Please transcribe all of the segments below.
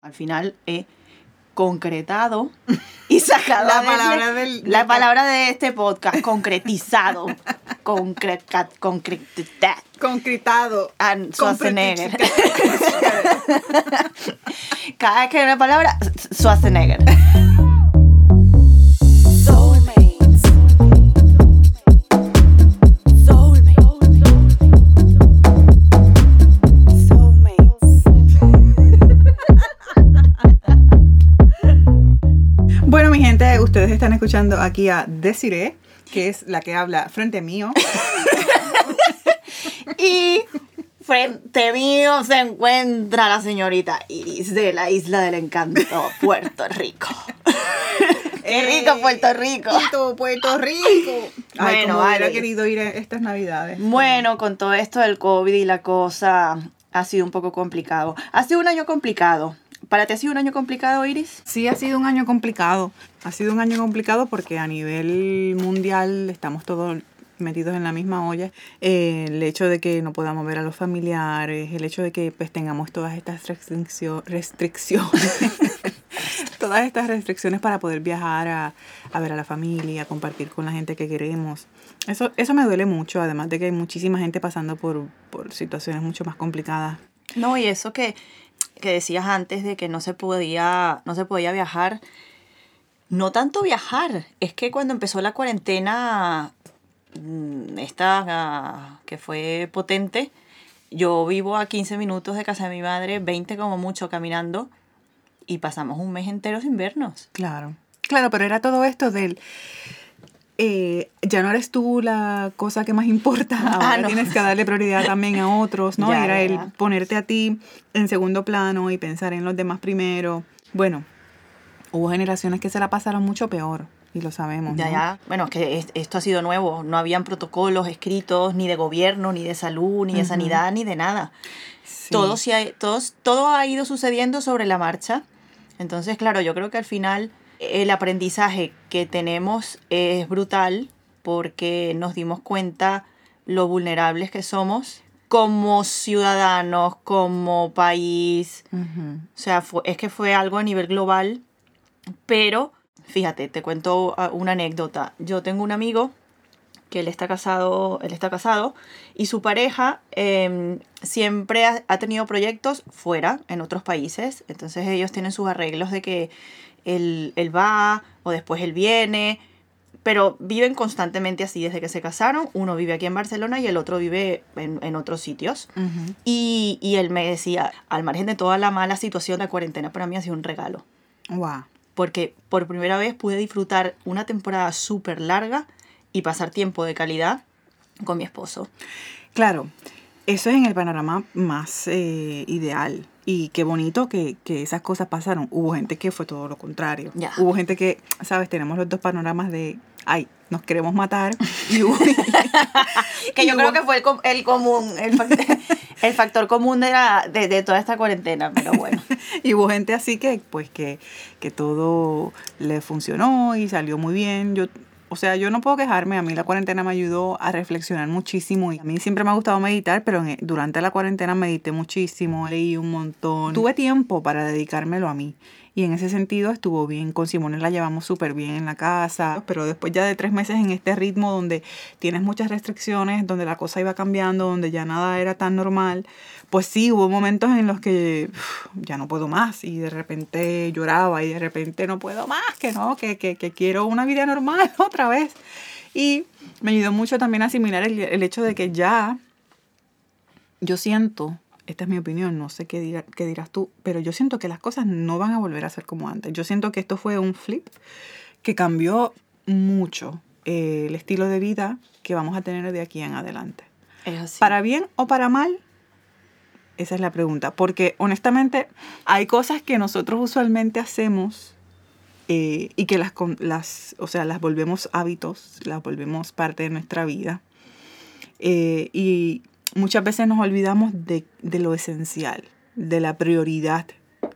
Al final he concretado y sacado La de- palabra del- la del- palabra de este podcast, concretizado. Concretado. And Schwarzenegger. Cada vez que hay una palabra, Schwarzenegger. Mi gente, ustedes están escuchando aquí a Desiree, que es la que habla frente mío. Y frente mío se encuentra la señorita Iris de la Isla del Encanto, Puerto Rico. ¡Qué rico Puerto Rico! Puerto, Puerto Rico. Ay, Bueno, como hubiera querido ir a estas navidades. Bueno, con todo esto del COVID y la cosa, ha sido un poco complicado. Ha sido un año complicado. ¿Para ti ha sido un año complicado, Iris? Sí, ha sido un año complicado. Ha sido un año complicado porque a nivel mundial estamos todos metidos en la misma olla. Eh, el hecho de que no podamos ver a los familiares, el hecho de que pues tengamos todas estas restriccio- restricciones, todas estas restricciones para poder viajar a, a ver a la familia, a compartir con la gente que queremos. Eso, eso me duele mucho, además de que hay muchísima gente pasando por, por situaciones mucho más complicadas. No, y eso que, que decías antes de que no se podía, no se podía viajar. No tanto viajar, es que cuando empezó la cuarentena, mm, esta ah, que fue potente, yo vivo a 15 minutos de casa de mi madre, 20 como mucho caminando, y pasamos un mes entero sin vernos. Claro. Claro, pero era todo esto del... eh, ya no eres tú la cosa que más importa, ahora Ah, no. tienes que darle prioridad también a otros, ¿no? Ya, Era el ponerte a ti en segundo plano y pensar en los demás primero. Bueno, hubo generaciones que se la pasaron mucho peor y lo sabemos. Ya, ¿no? ya. Bueno, es que es- esto ha sido nuevo. No habían protocolos escritos ni de gobierno, ni de salud, ni de sanidad, ni de nada. Sí. todo, se ha, todos, todo ha ido sucediendo sobre la marcha. Entonces, claro, yo creo que al final el aprendizaje que tenemos es brutal porque nos dimos cuenta lo vulnerables que somos como ciudadanos, como país. O sea, fue- es que fue algo a nivel global, pero fíjate, te cuento ah, una anécdota. Yo tengo un amigo que él está casado, él está casado y su pareja em, siempre ha, ha tenido proyectos fuera, en otros países. Entonces ellos tienen sus arreglos de que él, él va o después él viene, pero viven constantemente así desde que se casaron. Uno vive aquí en Barcelona y el otro vive en, en otros sitios. Y, y él me decía, al margen de toda la mala situación de cuarentena, para mí ha sido un regalo. Wow. Porque por primera vez pude disfrutar una temporada súper larga y pasar tiempo de calidad con mi esposo. Claro, eso es en el panorama más eh, ideal. Y qué bonito que, que esas cosas pasaron. Hubo gente que fue todo lo contrario. Hubo gente que, ¿sabes? Tenemos los dos panoramas de, ay, nos queremos matar. Y hubo, Que yo creo que fue el, com- el común, el, el factor común de, la, de, de toda esta cuarentena, pero bueno. y hubo gente así que, pues, que, que todo le funcionó y salió muy bien. Yo, o sea, yo no puedo quejarme. A mí la cuarentena me ayudó a reflexionar muchísimo. Y a mí siempre me ha gustado meditar, pero en- durante la cuarentena medité muchísimo, leí un montón. Tuve tiempo para dedicármelo a mí. Y en ese sentido estuvo bien. Con Simone la llevamos súper bien en la casa. Pero después ya de tres meses en este ritmo donde tienes muchas restricciones, donde la cosa iba cambiando, donde ya nada era tan normal, pues sí, hubo momentos en los que ya no puedo más. Y de repente lloraba y de repente no puedo más, que no, que, que, quiero una vida normal otra vez. Y me ayudó mucho también a asimilar el hecho de que ya yo siento, esta es mi opinión, no sé qué, qué dirás tú, pero yo siento que las cosas no van a volver a ser como antes. Yo siento que esto fue un flip que cambió mucho eh, el estilo de vida que vamos a tener de aquí en adelante. Es así. ¿Para bien o para mal? Esa es la pregunta. Porque honestamente hay cosas que nosotros usualmente hacemos eh, y que las, con- las, o sea, las volvemos hábitos, las volvemos parte de nuestra vida. Eh, y muchas veces nos olvidamos de, de lo esencial, de la prioridad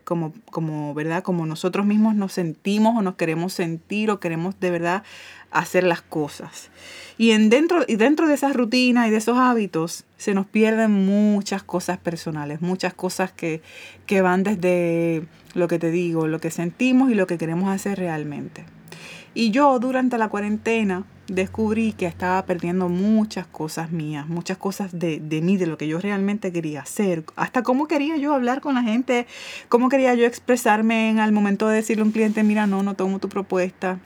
como, como, ¿verdad? Como nosotros mismos nos sentimos o nos queremos sentir o queremos de verdad hacer las cosas. Y, en dentro, y dentro de esas rutinas y de esos hábitos se nos pierden muchas cosas personales, muchas cosas que, que van desde lo que te digo, lo que sentimos y lo que queremos hacer realmente. Y yo durante la cuarentena descubrí que estaba perdiendo muchas cosas mías, muchas cosas de, de mí, de lo que yo realmente quería hacer, hasta cómo quería yo hablar con la gente, cómo quería yo expresarme en, al momento de decirle a un cliente, mira, no, no tomo tu propuesta.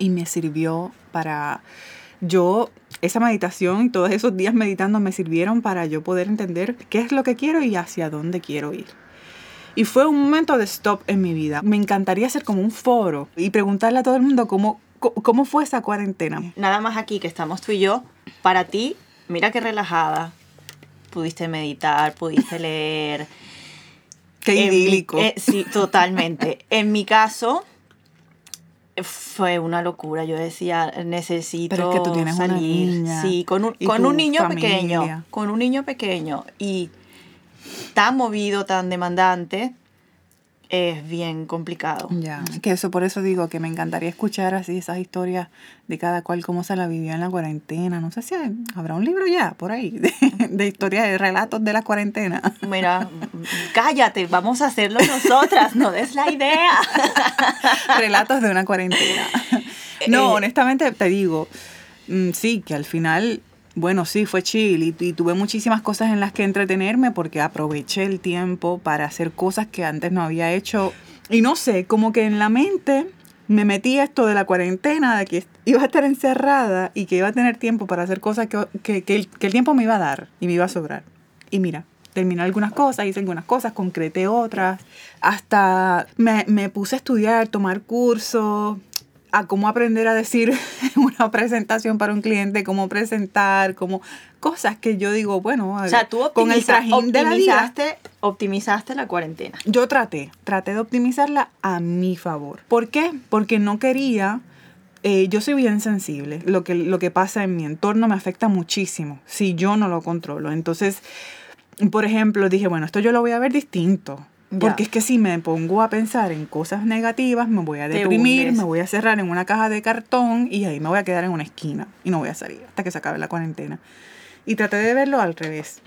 Y me sirvió para yo, esa meditación y todos esos días meditando me sirvieron para yo poder entender qué es lo que quiero y hacia dónde quiero ir. Y fue un momento de stop en mi vida. Me encantaría hacer como un foro y preguntarle a todo el mundo cómo, cómo fue esa cuarentena. Nada más aquí que estamos tú y yo, para ti, mira qué relajada. Pudiste meditar, pudiste leer. Qué mi- idílico. eh, sí, totalmente. En mi caso, fue una locura. Yo decía, necesito Pero es que tú tienes una salir. niña sí, con un, con un niño familia. pequeño. Con un niño pequeño. Y tan movido, tan demandante, es bien complicado. Ya, que eso por eso digo que me encantaría escuchar así esas historias de cada cual cómo se la vivió en la cuarentena. No sé si hay- habrá un libro ya por ahí de, de historias, de relatos de la cuarentena. Mira, cállate, vamos a hacerlo nosotras, no des la idea. relatos de una cuarentena. No, Eh, honestamente te digo, mm, sí, que al final, bueno, sí, fue chill y, tuve muchísimas cosas en las que entretenerme porque aproveché el tiempo para hacer cosas que antes no había hecho. Y no sé, como que en la mente me metí esto de la cuarentena, de que iba a estar encerrada y que iba a tener tiempo para hacer cosas que, que, que el, que el tiempo me iba a dar y me iba a sobrar. Y mira, terminé algunas cosas, hice algunas cosas, concreté otras, hasta me, me puse a estudiar, tomar cursos, a cómo aprender a decir una presentación para un cliente, cómo presentar, cómo cosas que yo digo, bueno, O sea, tú con el trajín de la vida. optimizaste, optimizaste la cuarentena. Yo traté, traté de optimizarla a mi favor. ¿Por qué? Porque no quería, eh, yo soy bien sensible, lo que, lo que pasa en mi entorno me afecta muchísimo si yo no lo controlo. Entonces, por ejemplo, dije, bueno, esto yo lo voy a ver distinto. Ya. Porque es que si me pongo a pensar en cosas negativas, me voy a deprimir, me voy a cerrar en una caja de cartón y ahí me voy a quedar en una esquina y no voy a salir hasta que se acabe la cuarentena. Y traté de verlo al revés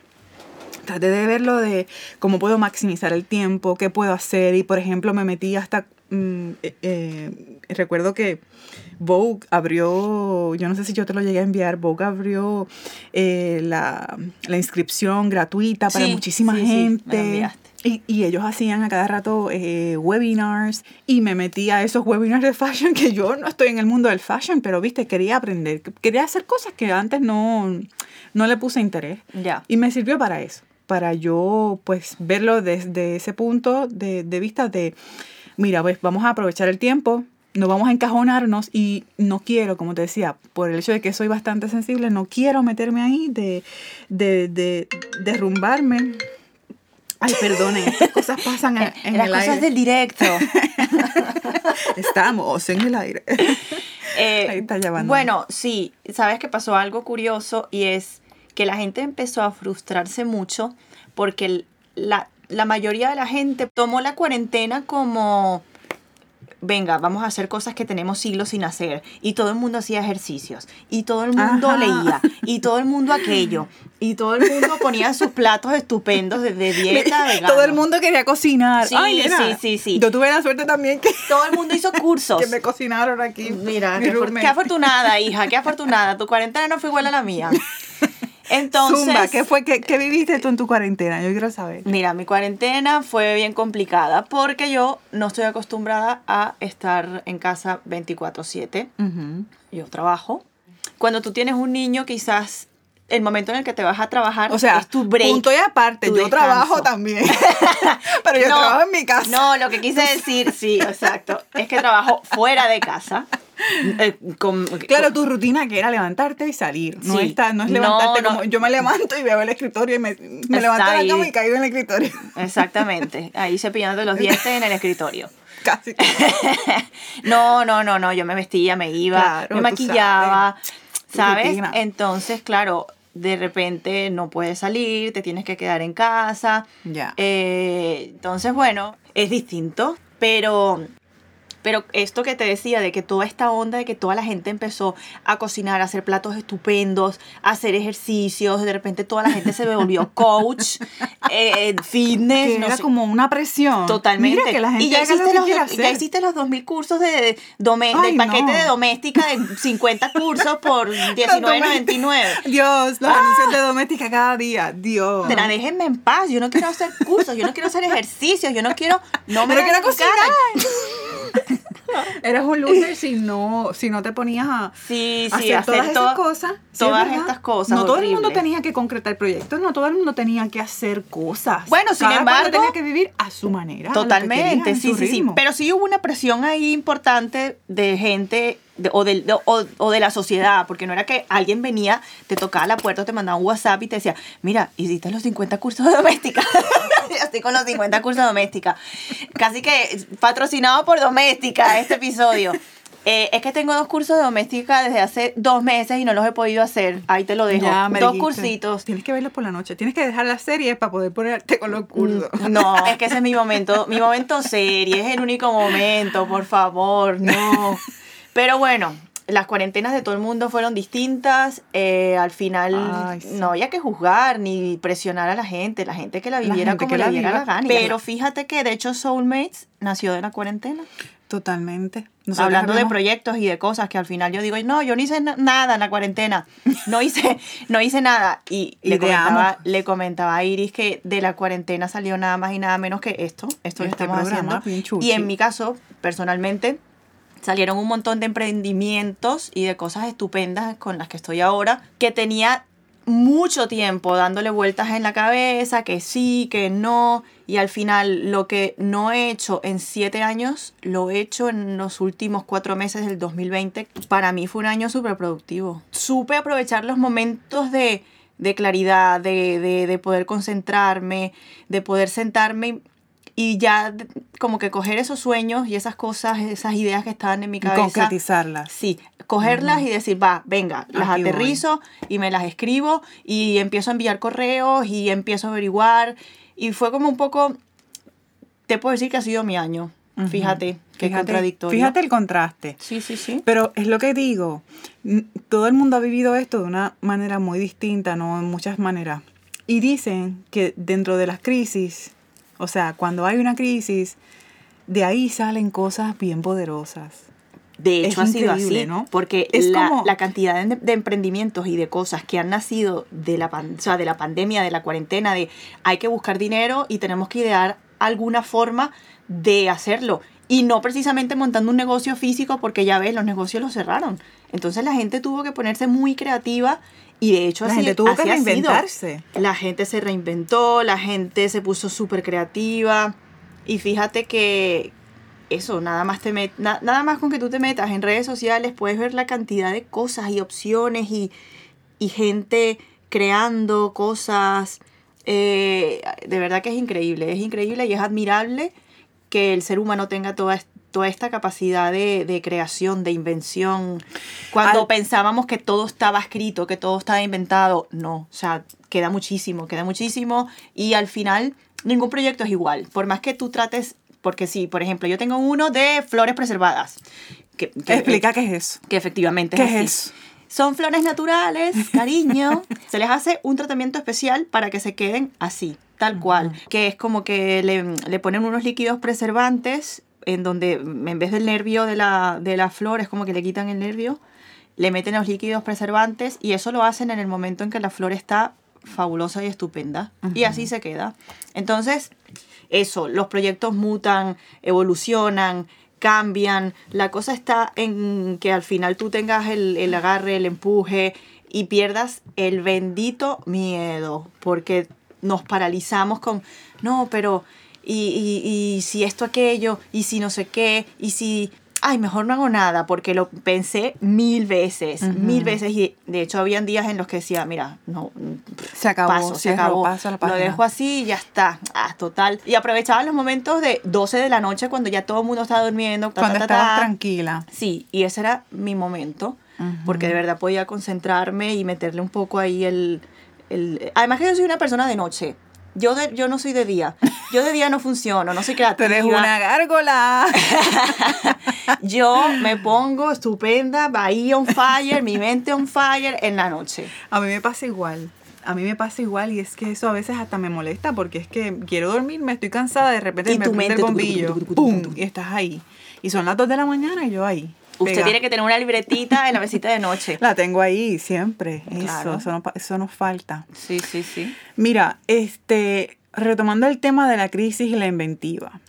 traté de verlo de cómo puedo maximizar el tiempo, qué puedo hacer. Y por ejemplo, me metí hasta. mm, eh, eh, recuerdo que Vogue abrió, yo no sé si yo te lo llegué a enviar, Vogue abrió eh, la, la inscripción gratuita para Sí, muchísima sí, sí, me lo gente. enviaste. Y, y ellos hacían a cada rato eh, webinars y me metí a esos webinars de fashion que yo no estoy en el mundo del fashion, pero viste, quería aprender, quería hacer cosas que antes no, no le puse interés. Ya. Y me sirvió para eso, para yo pues verlo desde ese punto de, de vista de, mira, pues vamos a aprovechar el tiempo, no vamos a encajonarnos y no quiero, como te decía, por el hecho de que soy bastante sensible, no quiero meterme ahí de, de, de derrumbarme. Ay, perdonen, estas cosas pasan en, en Las el cosas aire. del directo. Estamos en el aire. Eh, Ahí está llamando. Bueno, sí, sabes que pasó algo curioso y es que la gente empezó a frustrarse mucho porque la mayoría de la gente tomó la cuarentena como, venga, vamos a hacer cosas que tenemos siglos sin hacer. Y todo el mundo hacía ejercicios, y todo el mundo Ajá. leía, y todo el mundo aquello, y todo el mundo ponía sus platos estupendos de, de dieta. Todo el mundo quería cocinar. Sí, Ay, sí, sí, sí. Yo tuve la suerte también que, Todo el mundo hizo cursos. que me cocinaron aquí. Mira, mi qué, qué afortunada, hija, qué afortunada. Tu cuarentena no fue igual a la mía. Entonces, Zumba, ¿qué fue? ¿Qué, qué viviste tú en tu cuarentena? Yo quiero saber. mira, mi cuarentena fue bien complicada porque yo no estoy acostumbrada a estar en casa 24/7. Ujú. Yo trabajo. Cuando tú tienes un niño, quizás el momento en el que te vas a trabajar O sea, es tu break. punto y aparte, yo descanso. trabajo también. Pero yo No, trabajo en mi casa. No, lo que quise decir, sí, exacto, es que trabajo fuera de casa. eh, con- Claro, tu rutina que era levantarte y salir. No, Sí. está, no es No, levantarte no. como yo me levanto y veo el escritorio y me, me levanto de la cama ahí. y caigo en el escritorio. Exactamente, ahí cepillando los dientes en el escritorio. Casi. No, no, no, no, yo me vestía, me iba, Claro, me maquillaba, sabes. Entonces, claro, de repente no puedes salir, te tienes que quedar en casa. Ya. Eh, entonces, bueno, es distinto, pero, pero esto que te decía, de que toda esta onda de que toda la gente empezó a cocinar, a hacer platos estupendos, a hacer ejercicios, de repente toda la gente se volvió coach, eh, fitness, que no era sé, como una presión. Totalmente. Mira que la gente y ya haga lo hiciste, que los, ya hiciste los 2000 cursos de, dome- Ay, del paquete no. de doméstica de 50 cursos por $19.99. Dios, los anuncios de doméstica cada día. Dios. Pero déjenme en paz, yo no quiero hacer cursos, yo no quiero hacer ejercicios, yo no quiero, no me Pero quiero cocinar. Eras un loser si no, si no te ponías a Sí, a sí, hacer, hacer todas esas cosas. Sí, es todas estas cosas No todo el mundo tenía que concretar proyectos, no todo el mundo tenía que hacer cosas. Bueno, sin Cada embargo- tenía que vivir a su manera. que Totalmente, sí, sí, sí. Pero sí hubo una presión ahí importante de gente de- o, del- de, o, o de la sociedad, porque no era que alguien venía, te tocaba la puerta, te mandaba un WhatsApp y te decía, mira, hiciste los 50 cursos de doméstica. Estoy con los 50 cursos de doméstica. Casi que patrocinado por doméstica este episodio. Eh, es que tengo dos cursos de doméstica desde hace dos meses y no los he podido hacer. Ahí te lo dejo. Ya me dos dijiste. cursitos. Tienes que verlos por la noche. Tienes que dejar la serie para poder ponerte con los cursos. No, es que ese es mi momento, mi momento serio, es el único momento, por favor, no. Pero bueno, las cuarentenas de todo el mundo fueron distintas, eh, al final Ay, sí. no había que juzgar ni presionar a la gente, la gente que la viviera como que le la diera la gana. Pero- fíjate que de hecho Soulmates nació de la cuarentena. Totalmente. Nosotros Hablando de proyectos y de cosas que al final yo digo, no, yo no hice na- nada en la cuarentena, no hice, no hice nada. Y le comentaba, le comentaba a Iris que de la cuarentena salió nada más y nada menos que esto, esto que Este estamos programa, haciendo. Y en mi caso, personalmente, salieron un montón de emprendimientos y de cosas estupendas con las que estoy ahora, que tenía mucho tiempo dándole vueltas en la cabeza, que sí, que no, y al final lo que no he hecho en siete años, lo he hecho en los últimos cuatro meses del 2020. Para mí fue un año súper productivo. Supe aprovechar los momentos de, de claridad, de, de, de poder concentrarme, de poder sentarme y ya como que coger esos sueños y esas cosas, esas ideas que estaban en mi y cabeza. concretizarlas. Sí, cogerlas y decir, va, venga, las Aquí voy. aterrizo y me las escribo y empiezo a enviar correos y empiezo a averiguar. Y fue como un poco, te puedo decir que ha sido mi año. Ujú. Fíjate, qué Fíjate- contradictorio. Fíjate el contraste. Sí, sí, sí. Pero es lo que digo, todo el mundo ha vivido esto de una manera muy distinta, ¿no? En muchas maneras. Y dicen que dentro de las crisis, o sea, cuando hay una crisis, de ahí salen cosas bien poderosas. De Es hecho, ha sido así, ¿no? Porque Es la, como- la cantidad de, de emprendimientos y de cosas que han nacido de la, pan- o sea, de la pandemia, de la cuarentena, de hay que buscar dinero y tenemos que idear alguna forma de hacerlo. Y no precisamente montando un negocio físico, porque ya ves, los negocios los cerraron. Entonces la gente tuvo que ponerse muy creativa y de hecho La así, gente tuvo que así sido. reinventarse. La gente se reinventó, la gente se puso súper creativa. Y fíjate que eso, nada más, te met- na- nada más con que tú te metas en redes sociales, puedes ver la cantidad de cosas y opciones y, y gente creando cosas. Eh, de verdad que es increíble, es increíble y es admirable que el ser humano tenga toda, es- toda esta capacidad de, de creación, de invención. Cuando Al- pensábamos que todo estaba escrito, que todo estaba inventado, no, o sea, queda muchísimo, queda muchísimo y al final ningún proyecto es igual, por más que tú trates, porque si, por ejemplo, yo tengo uno de flores preservadas. Que, que- Explica qué es eso. que efectivamente ¿Qué es es eso? Son flores naturales, cariño. se les hace un tratamiento especial para que se queden así, tal cual. Que es como que le, le ponen unos líquidos preservantes en donde en vez del nervio de la, de la flor es como que le quitan el nervio, le meten los líquidos preservantes y eso lo hacen en el momento en que la flor está fabulosa y estupenda. Y así se queda. Entonces, eso, los proyectos mutan, evolucionan, cambian. La cosa está en que al final tú tengas el, el agarre, el empuje y pierdas el bendito miedo, porque nos paralizamos con, no, pero, y, y, y si esto, aquello, y si no sé qué, y si, ay, mejor no hago nada, porque lo pensé mil veces, mil veces, y de hecho habían días en los que decía, mira, no, Se acabó, paso, se acabó, paso lo dejo así y ya está, ah, total. Y aprovechaba los momentos de 12 de la noche cuando ya todo el mundo estaba durmiendo, ta, Cuando ta, ta, estabas ta. tranquila. Sí, y ese era mi momento. porque de verdad podía concentrarme y meterle un poco ahí el... el... Además que yo soy una persona de noche. Yo, de- yo no soy de día. Yo de día no funciono, no soy Tú creativa. eres una gárgola. Yo me pongo estupenda, ahí on fire, mi mente on fire en la noche. A mí me pasa igual. A mí me pasa igual y es que eso a veces hasta me molesta porque es que quiero dormir, me estoy cansada, de repente Y me tu prende mente, el bombillo, ¡pum! y estás ahí. Y son las 2 de la mañana y yo ahí. Usted pegada. tiene que tener una libretita en la mesita de noche. La tengo ahí siempre. Claro. Eso, eso, no, eso nos falta. Sí, sí, sí. Mira, este, retomando el tema de la crisis y la inventiva.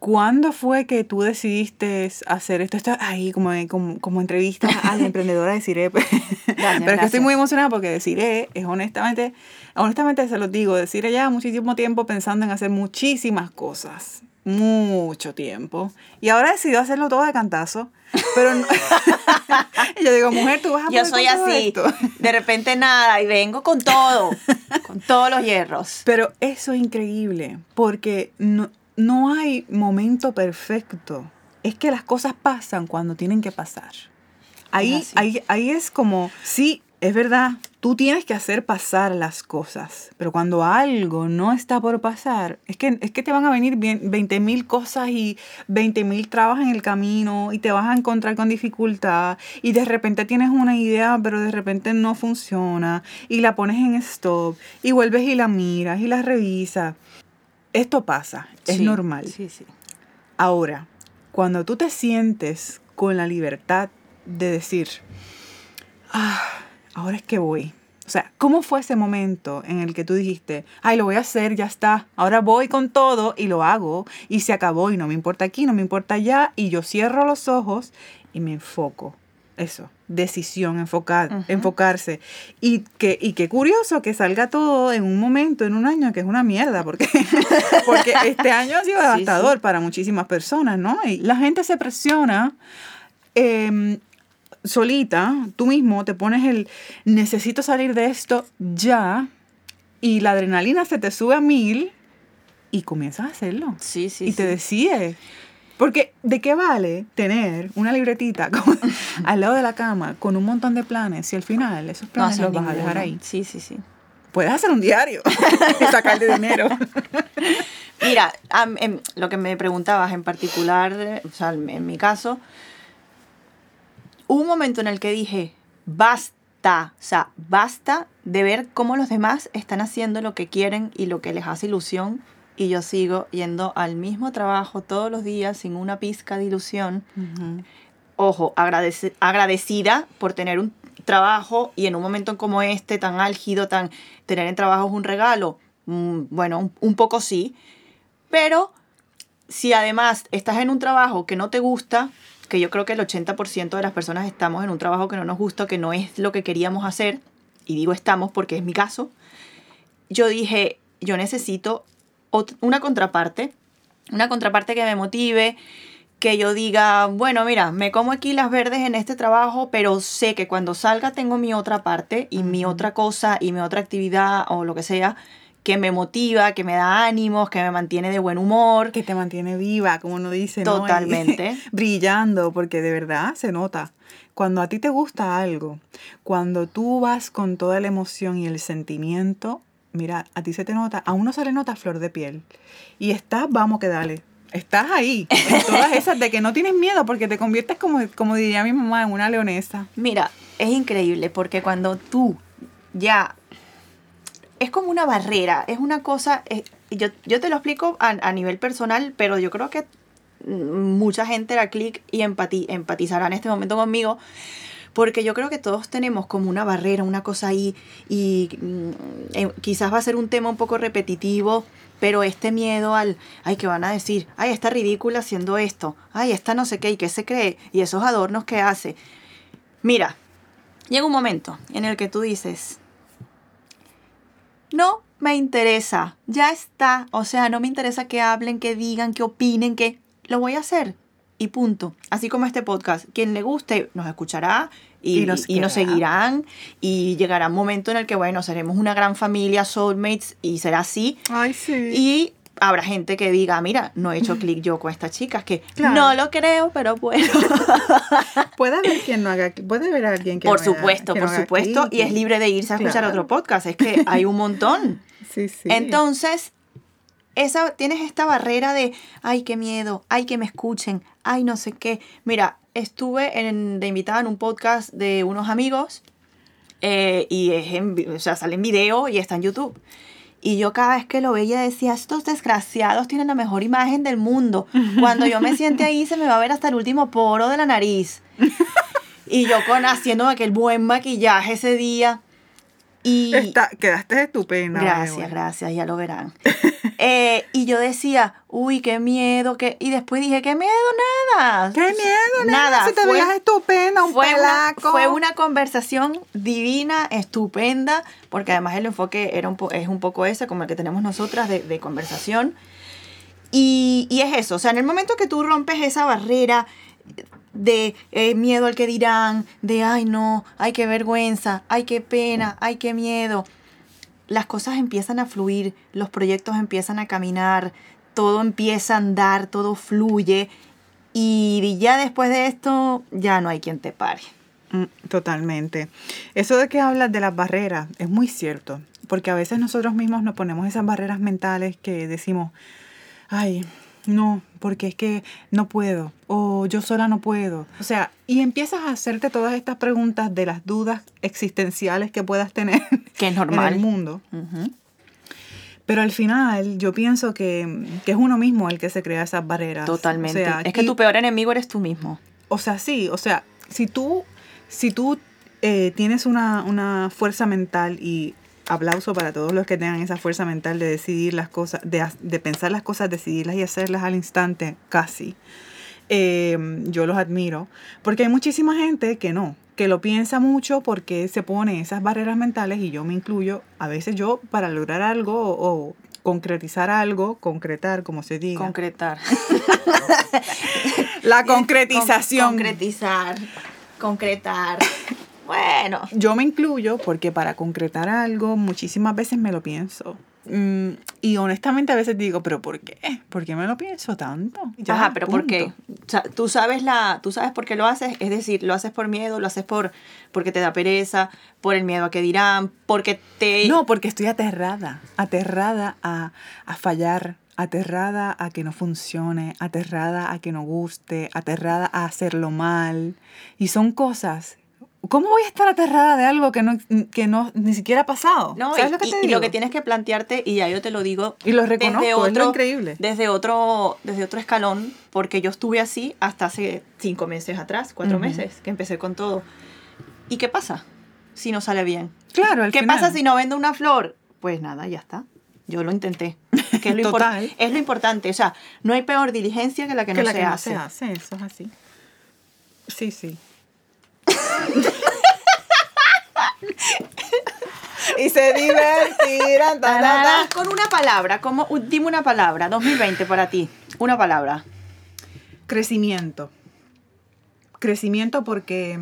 ¿Cuándo fue que tú decidiste hacer esto? Esto ahí como, como, como entrevista a la emprendedora de Cire. Pero es que estoy gracias. muy emocionada porque Deciré es honestamente, honestamente se los digo, Deciré ya muchísimo tiempo pensando en hacer muchísimas cosas. Mucho tiempo. Y ahora decidió hacerlo todo de cantazo. Pero no- y yo digo, mujer, tú vas a Yo soy todo así. esto? De repente nada y vengo con todo. Con todos los hierros. Pero eso es increíble, porque no, no hay momento perfecto. Es que las cosas pasan cuando tienen que pasar. Ahí, así. ahí, ahí es como, sí, es verdad, tú tienes que hacer pasar las cosas, pero cuando algo no está por pasar, es que, es que te van a venir 20 mil cosas y 20 mil trabas en el camino y te vas a encontrar con dificultad y de repente tienes una idea, pero de repente no funciona y la pones en stop y vuelves y la miras y la revisas. Esto pasa, es Sí, normal. Sí, sí. Ahora, cuando tú te sientes con la libertad de decir, ah, ahora es que voy. O sea, ¿cómo fue ese momento en el que tú dijiste, ay, lo voy a hacer, ya está, ahora voy con todo y lo hago y se acabó y no me importa aquí, no me importa allá y yo cierro los ojos y me enfoco? Eso, decisión, enfocar, Ujú. enfocarse. Y que, y qué curioso que salga todo en un momento, en un año, que es una mierda, porque, porque este año ha sido Sí, devastador para muchísimas personas, ¿no? Y la gente se presiona em, solita, tú mismo te pones el necesito salir de esto ya, y la adrenalina se te sube a mil y comienzas a hacerlo. Sí, sí. y te sí. decides. Porque, ¿de qué vale tener una libretita al lado de la cama con un montón de planes si al final esos No planes haces los vas a dejar ahí? Sí, sí, sí. Puedes hacer un diario y sacarle dinero. Mira, em, lo que me preguntabas en particular, o sea, en mi caso, hubo un momento en el que dije, basta, o sea, basta de ver cómo los demás están haciendo lo que quieren y lo que les hace ilusión y yo sigo yendo al mismo trabajo todos los días sin una pizca de ilusión. Ojo, agradece- agradecida por tener un trabajo y en un momento como este, tan álgido, tan tener en trabajo es un regalo. Mm, bueno, un, un poco sí, pero si además estás en un trabajo que no te gusta, que yo creo que el 80% de las personas estamos en un trabajo que no nos gusta, que no es lo que queríamos hacer, y digo estamos porque es mi caso, yo dije, yo necesito una contraparte, una contraparte que me motive, que yo diga, bueno, mira, me como aquí las verdes en este trabajo, pero sé que cuando salga tengo mi otra parte y mi otra cosa y mi otra actividad o lo que sea que me motiva, que me da ánimos, que me mantiene de buen humor. Que te mantiene viva, como uno dice, Totalmente. brillando, porque de verdad se nota. Cuando a ti te gusta algo, cuando tú vas con toda la emoción y el sentimiento, mira, a ti se te nota, a uno se le nota flor de piel. Y estás, vamos que dale. Estás ahí, en todas esas de que no tienes miedo porque te conviertes como, como diría mi mamá, en una leonesa. Mira, es increíble porque cuando tú ya... Es como una barrera, es una cosa... eh, yo, yo te lo explico a, a nivel personal, pero yo creo que mm, mucha gente hará clic y empati- empatizará en este momento conmigo. Porque yo creo que todos tenemos como una barrera, una cosa ahí, y mm, eh, quizás va a ser un tema un poco repetitivo, pero este miedo al, ay, que van a decir, ay, está ridícula haciendo esto, ay, esta no sé qué, y qué se cree, y esos adornos que hace. Mira, llega un momento en el que tú dices, no me interesa, ya está, o sea, no me interesa que hablen, que digan, que opinen, que lo voy a hacer y punto. Así como este podcast, quien le guste nos escuchará y, Y nos y nos seguirán y llegará un momento en el que, bueno, seremos una gran familia, soulmates y será así. Ay, sí. Y habrá gente que diga, mira, no he hecho clic yo con esta chica, es que Claro. no lo creo, pero bueno. Puede haber quien no haga, puede haber alguien que por no haga- supuesto, que no por haga supuesto, y es libre de irse a escuchar otro podcast, es que hay un montón. Sí, sí. Entonces, esa, tienes esta barrera de, ay, qué miedo, ay, que me escuchen, ay, no sé qué. Mira, estuve en- de invitada en un podcast de unos amigos eh, y es en o sea, sale en video y está en YouTube. Y yo cada vez que lo veía decía, estos desgraciados tienen la mejor imagen del mundo. Cuando yo me siente ahí se me va a ver hasta el último poro de la nariz. Y yo con haciendo aquel buen maquillaje ese día. Y Está- quedaste estupenda. Gracias, gracias, ya lo verán. Eh, y yo decía, uy, qué miedo, qué... y después dije, qué miedo, nada. ¡Qué miedo! Nada, Nada, si te fue- veías estupenda, un Fue una, fue una conversación divina, estupenda, porque además el enfoque era un po- es un poco ese, como el que tenemos nosotras de, de conversación. Y, y es eso, o sea, en el momento que tú rompes esa barrera de eh, miedo al que dirán, de ay no, ay qué vergüenza, ay qué pena, ay qué miedo, las cosas empiezan a fluir, los proyectos empiezan a caminar, todo empieza a andar, todo fluye y ya después de esto ya no hay quien te pare. Mm, Totalmente. Eso de que hablas de las barreras es muy cierto, porque a veces nosotros mismos nos ponemos esas barreras mentales que decimos, ay, no, porque es que no puedo, o yo sola no puedo. O sea, y empiezas a hacerte todas estas preguntas de las dudas existenciales que puedas tener Que es en normal. el mundo. Pero al final yo pienso que, que es uno mismo el que se crea esas barreras. Totalmente. O sea, es que tu peor enemigo eres tú mismo. o sea, sí, o sea, si tú, si tú eh, tienes una, una fuerza mental y aplauso para todos los que tengan esa fuerza mental de decidir las cosas, de, pensar las cosas, decidirlas y hacerlas al instante, casi. eh, yo los admiro, porque hay muchísima gente que no, que lo piensa mucho porque se pone esas barreras mentales y yo me incluyo, a veces yo para lograr algo o, o concretizar algo, concretar, como se diga. Concretar. la concretización. Con- concretizar. Concretar. Bueno. Yo me incluyo porque para concretar algo muchísimas veces me lo pienso. Mm, y honestamente a veces digo, pero ¿por qué? ¿Por qué me lo pienso tanto? Ya, Ajá, pero ¿por qué? O sea, tú sabes la, tú sabes por qué lo haces, es decir, lo haces por miedo, lo haces por porque te da pereza, por el miedo a que dirán, porque te No, porque estoy aterrada, aterrada a, a fallar, aterrada a que no funcione, aterrada a que no guste, aterrada a hacerlo mal. Y son cosas... ¿Cómo voy a estar aterrada de algo que no, que no ni siquiera ha pasado? No, ¿Sabes y, lo que y- te y digo? lo que tienes que plantearte, y ya yo te lo digo, Y lo reconozco, es lo increíble. Desde otro, desde otro escalón, porque yo estuve así hasta hace cinco meses atrás, cuatro Ujú. meses, que empecé con todo. ¿Y qué pasa si no sale bien? Claro, al ¿Qué final. pasa si no vendo una flor? Pues nada, ya está. Yo lo intenté. Que es, lo Total. es lo importante. O sea, no hay peor diligencia que la que, que no, la se, que no hace. se hace, eso es así. Sí, sí. Y se divertirán. ta, ta, Tarara, ta. Con una palabra, como, dime una palabra, 2020 para ti. Una palabra. Crecimiento. Crecimiento porque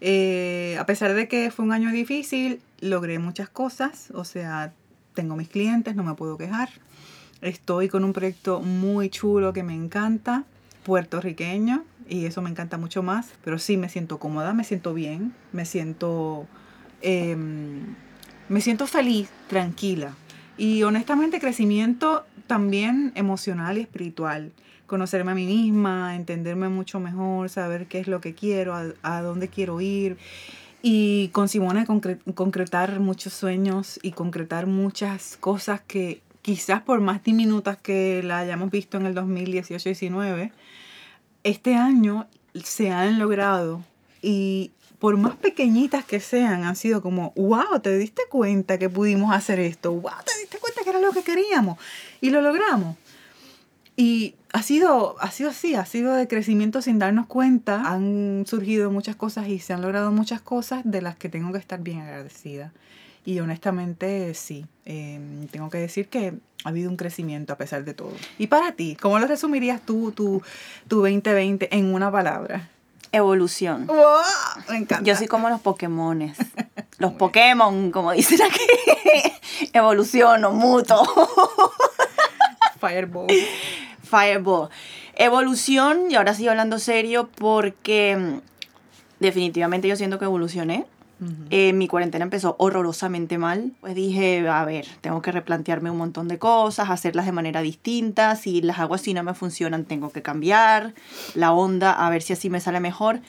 eh, a pesar de que fue un año difícil, logré muchas cosas. O sea, tengo mis clientes, no me puedo quejar. Estoy con un proyecto muy chulo que me encanta, puertorriqueño, y eso me encanta mucho más. Pero sí me siento cómoda, me siento bien, me siento, em, me siento feliz, tranquila. Y honestamente crecimiento también emocional y espiritual. Conocerme a mí misma, entenderme mucho mejor, saber qué es lo que quiero, a, dónde quiero ir. Y con Simona concre- concretar muchos sueños y concretar muchas cosas que quizás por más diminutas que la hayamos visto en el 2018-19, este año se han logrado y por más pequeñitas que sean, han sido como, wow, te diste cuenta que pudimos hacer esto, wow, te diste cuenta que era lo que queríamos y lo logramos. Y ha sido, ha sido así, ha sido de crecimiento sin darnos cuenta. Han surgido muchas cosas y se han logrado muchas cosas de las que tengo que estar bien agradecida. Y honestamente, sí, eh, tengo que decir que ha habido un crecimiento a pesar de todo. Y para ti, ¿cómo lo resumirías tú, tu, tu 2020 en una palabra? Evolución. Me encanta. Yo soy como los Pokémones. Los Pokémon, como dicen aquí. Evoluciono, muto. Fireball. Fireball. Evolución, y ahora sigo hablando serio porque mm, definitivamente yo siento que evolucioné. Eh, mi cuarentena empezó horrorosamente mal. Pues dije, a ver, tengo que replantearme un montón de cosas, hacerlas de manera distinta. Si las hago así no me funcionan, tengo que cambiar la onda, a ver si así me sale mejor.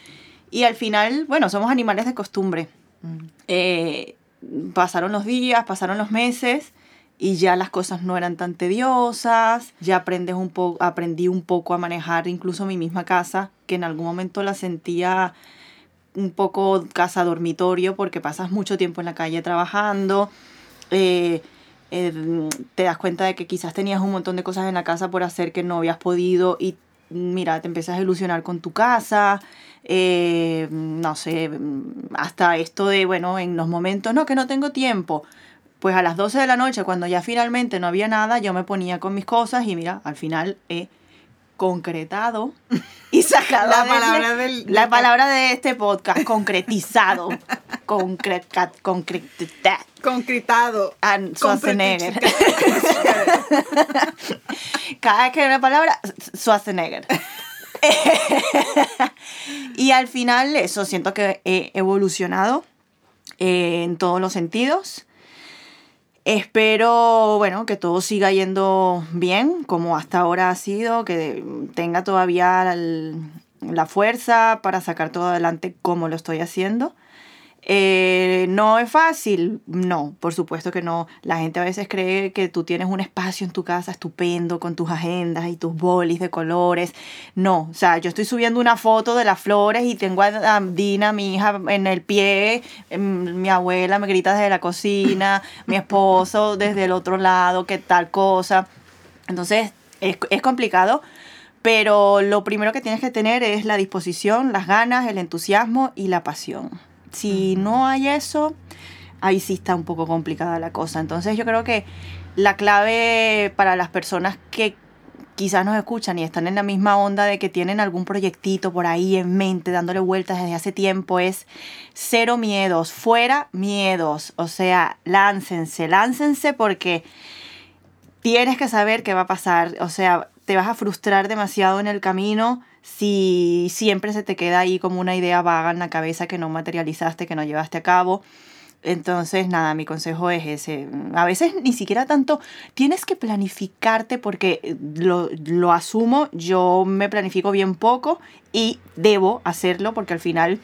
Y al final, bueno, somos animales de costumbre. Eh, pasaron los días, pasaron los meses y ya las cosas no eran tan tediosas, ya aprendes un poco, aprendí un poco a manejar incluso mi misma casa, que en algún momento la sentía un poco casa dormitorio porque pasas mucho tiempo en la calle trabajando, eh, eh, te das cuenta de que quizás tenías un montón de cosas en la casa por hacer que no habías podido y mira, te empiezas a ilusionar con tu casa, eh, no sé, hasta esto de, bueno, en los momentos, no, que no tengo tiempo. Pues a las 12 de la noche, cuando ya finalmente no había nada, yo me ponía con mis cosas y mira, al final concretado y sacado La de- palabra del- la del- palabra de este podcast, concretizado. Concreta, concreta, Concretado. Schwarzenegger. Cada vez que hay una palabra, Schwarzenegger. y al final, eso, siento que he evolucionado eh, en todos los sentidos. Espero, bueno, que todo siga yendo bien, como hasta ahora ha sido, que tenga todavía la fuerza para sacar todo adelante como lo estoy haciendo. Eh, no es fácil, no, por supuesto que no. La gente a veces cree que tú tienes un espacio en tu casa estupendo con tus agendas y tus bolis de colores. No, o sea, yo estoy subiendo una foto de las flores y tengo a Dina, mi hija, en el pie, em, mi abuela me grita desde la cocina, mi esposo desde el otro lado, qué tal cosa. Entonces, es, es complicado, pero lo primero que tienes que tener es la disposición, las ganas, el entusiasmo y la pasión. Si no hay eso, ahí sí está un poco complicada la cosa. Entonces yo creo que la clave para las personas que quizás nos escuchan y están en la misma onda de que tienen algún proyectito por ahí en mente, dándole vueltas desde hace tiempo, es cero miedos, fuera miedos. O sea, láncense, láncense porque tienes que saber qué va a pasar. O sea, te vas a frustrar demasiado en el camino si siempre se te queda ahí como una idea vaga en la cabeza que no materializaste, que no llevaste a cabo. Entonces, nada, mi consejo es ese. A veces ni siquiera tanto tienes que planificarte porque lo, lo asumo, yo me planifico bien poco y debo hacerlo porque al final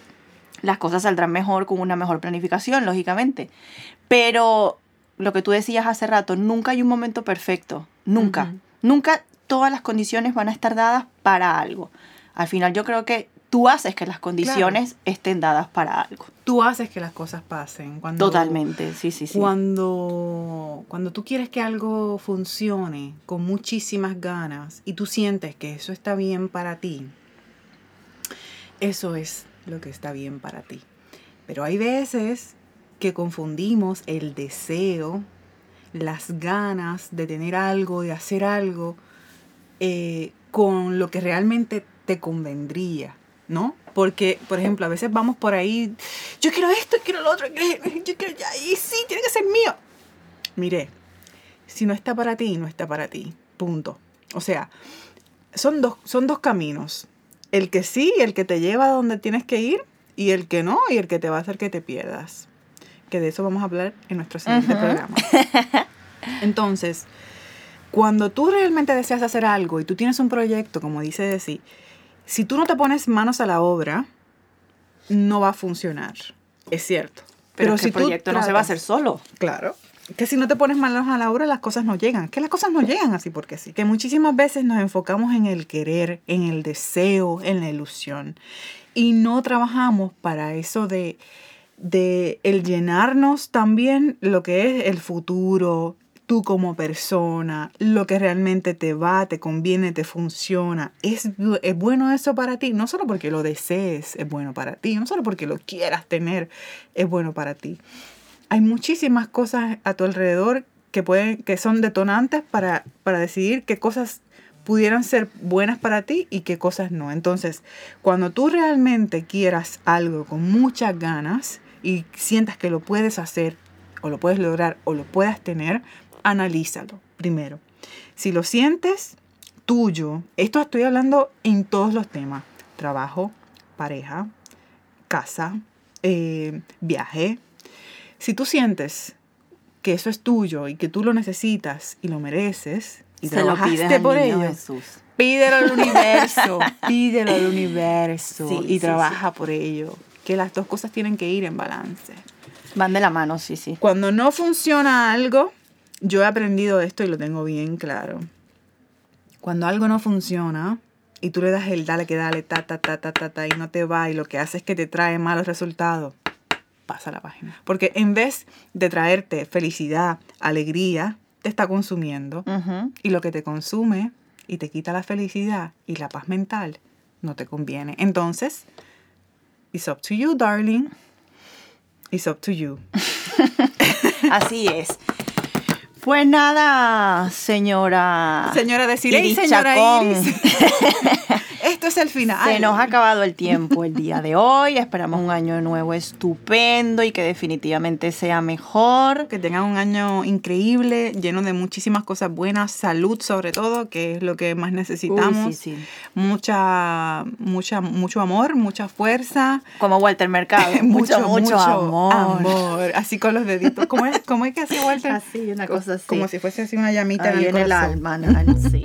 las cosas saldrán mejor con una mejor planificación, lógicamente. Pero lo que tú decías hace rato, nunca hay un momento perfecto, nunca. Nunca todas las condiciones van a estar dadas para algo. Al final yo creo que tú haces que las condiciones estén dadas para algo. Tú haces que las cosas pasen. Cuando, Totalmente, sí, sí, sí. Cuando, cuando tú quieres que algo funcione con muchísimas ganas y tú sientes que eso está bien para ti, eso es lo que está bien para ti. Pero hay veces que confundimos el deseo, las ganas de tener algo, de hacer algo, eh, con lo que realmente te convendría, ¿no? Porque, por ejemplo, a veces vamos por ahí, yo quiero esto, quiero lo otro, yo quiero ya, y sí, tiene que ser mío. Mire, si no está para ti, no está para ti, punto. O sea, son dos, son dos caminos. El que sí, el que te lleva a donde tienes que ir, y el que no, y el que te va a hacer que te pierdas. Que de eso vamos a hablar en nuestro siguiente programa. Entonces, cuando tú realmente deseas hacer algo y tú tienes un proyecto, como dice Desi, si tú no te pones manos a la obra, no va a funcionar. Es cierto. pero es que si el tú proyecto no se va a hacer solo. Claro. Que si no te pones manos a la obra, las cosas no llegan. Que las cosas no llegan así porque sí. Que muchísimas veces nos enfocamos en el querer, en el deseo, en la ilusión. Y no trabajamos para eso de, de el llenarnos también lo que es el futuro, tú como persona, lo que realmente te va, te conviene, te funciona. ¿Es, es bueno eso para ti? No solo porque lo desees es bueno para ti, no solo porque lo quieras tener es bueno para ti hay muchísimas cosas a tu alrededor que pueden que son detonantes para, para decidir qué cosas pudieran ser buenas para ti y qué cosas no. Entonces, cuando tú realmente quieras algo con muchas ganas y sientas que lo puedes hacer o lo puedes lograr o lo puedas tener, analízalo primero. Si lo sientes tuyo, esto estoy hablando en todos los temas, trabajo, pareja, casa, eh, viaje. Si tú sientes que eso es tuyo y que tú lo necesitas y lo mereces y Se lo trabajaste al por ello, Jesús. pídelo al universo, pídelo al universo Sí, y sí, trabaja por ello. Que las dos cosas tienen que ir en balance. Van de la mano, sí, sí. Cuando no funciona algo, yo he aprendido esto y lo tengo bien claro. Cuando algo no funciona y tú le das el dale que dale, ta, ta, ta, ta, ta, ta, y no te va y lo que hace es que te trae malos resultados, pasa la página. Porque en vez de traerte felicidad, alegría, te está consumiendo. Y lo que te consume y te quita la felicidad y la paz mental no te conviene. Entonces, it's up to you, darling. It's up to you. Así es. Pues nada, señora. Señora Iris señora Chacón. Iris. Esto es el final. Se nos ha acabado el tiempo el día de hoy. Esperamos un año nuevo estupendo y que definitivamente sea mejor. Que tengan un año increíble, lleno de muchísimas cosas buenas, salud sobre todo, que es lo que más necesitamos. Uy, sí, sí. Mucha, mucha, mucho amor, mucha fuerza. Como Walter Mercado. mucho, mucho, amor. amor. Así con los deditos. ¿Cómo es, cómo es que hace Walter? Así, una cosa así. Como si fuese así una llamita Ahí en el en el alma, sí.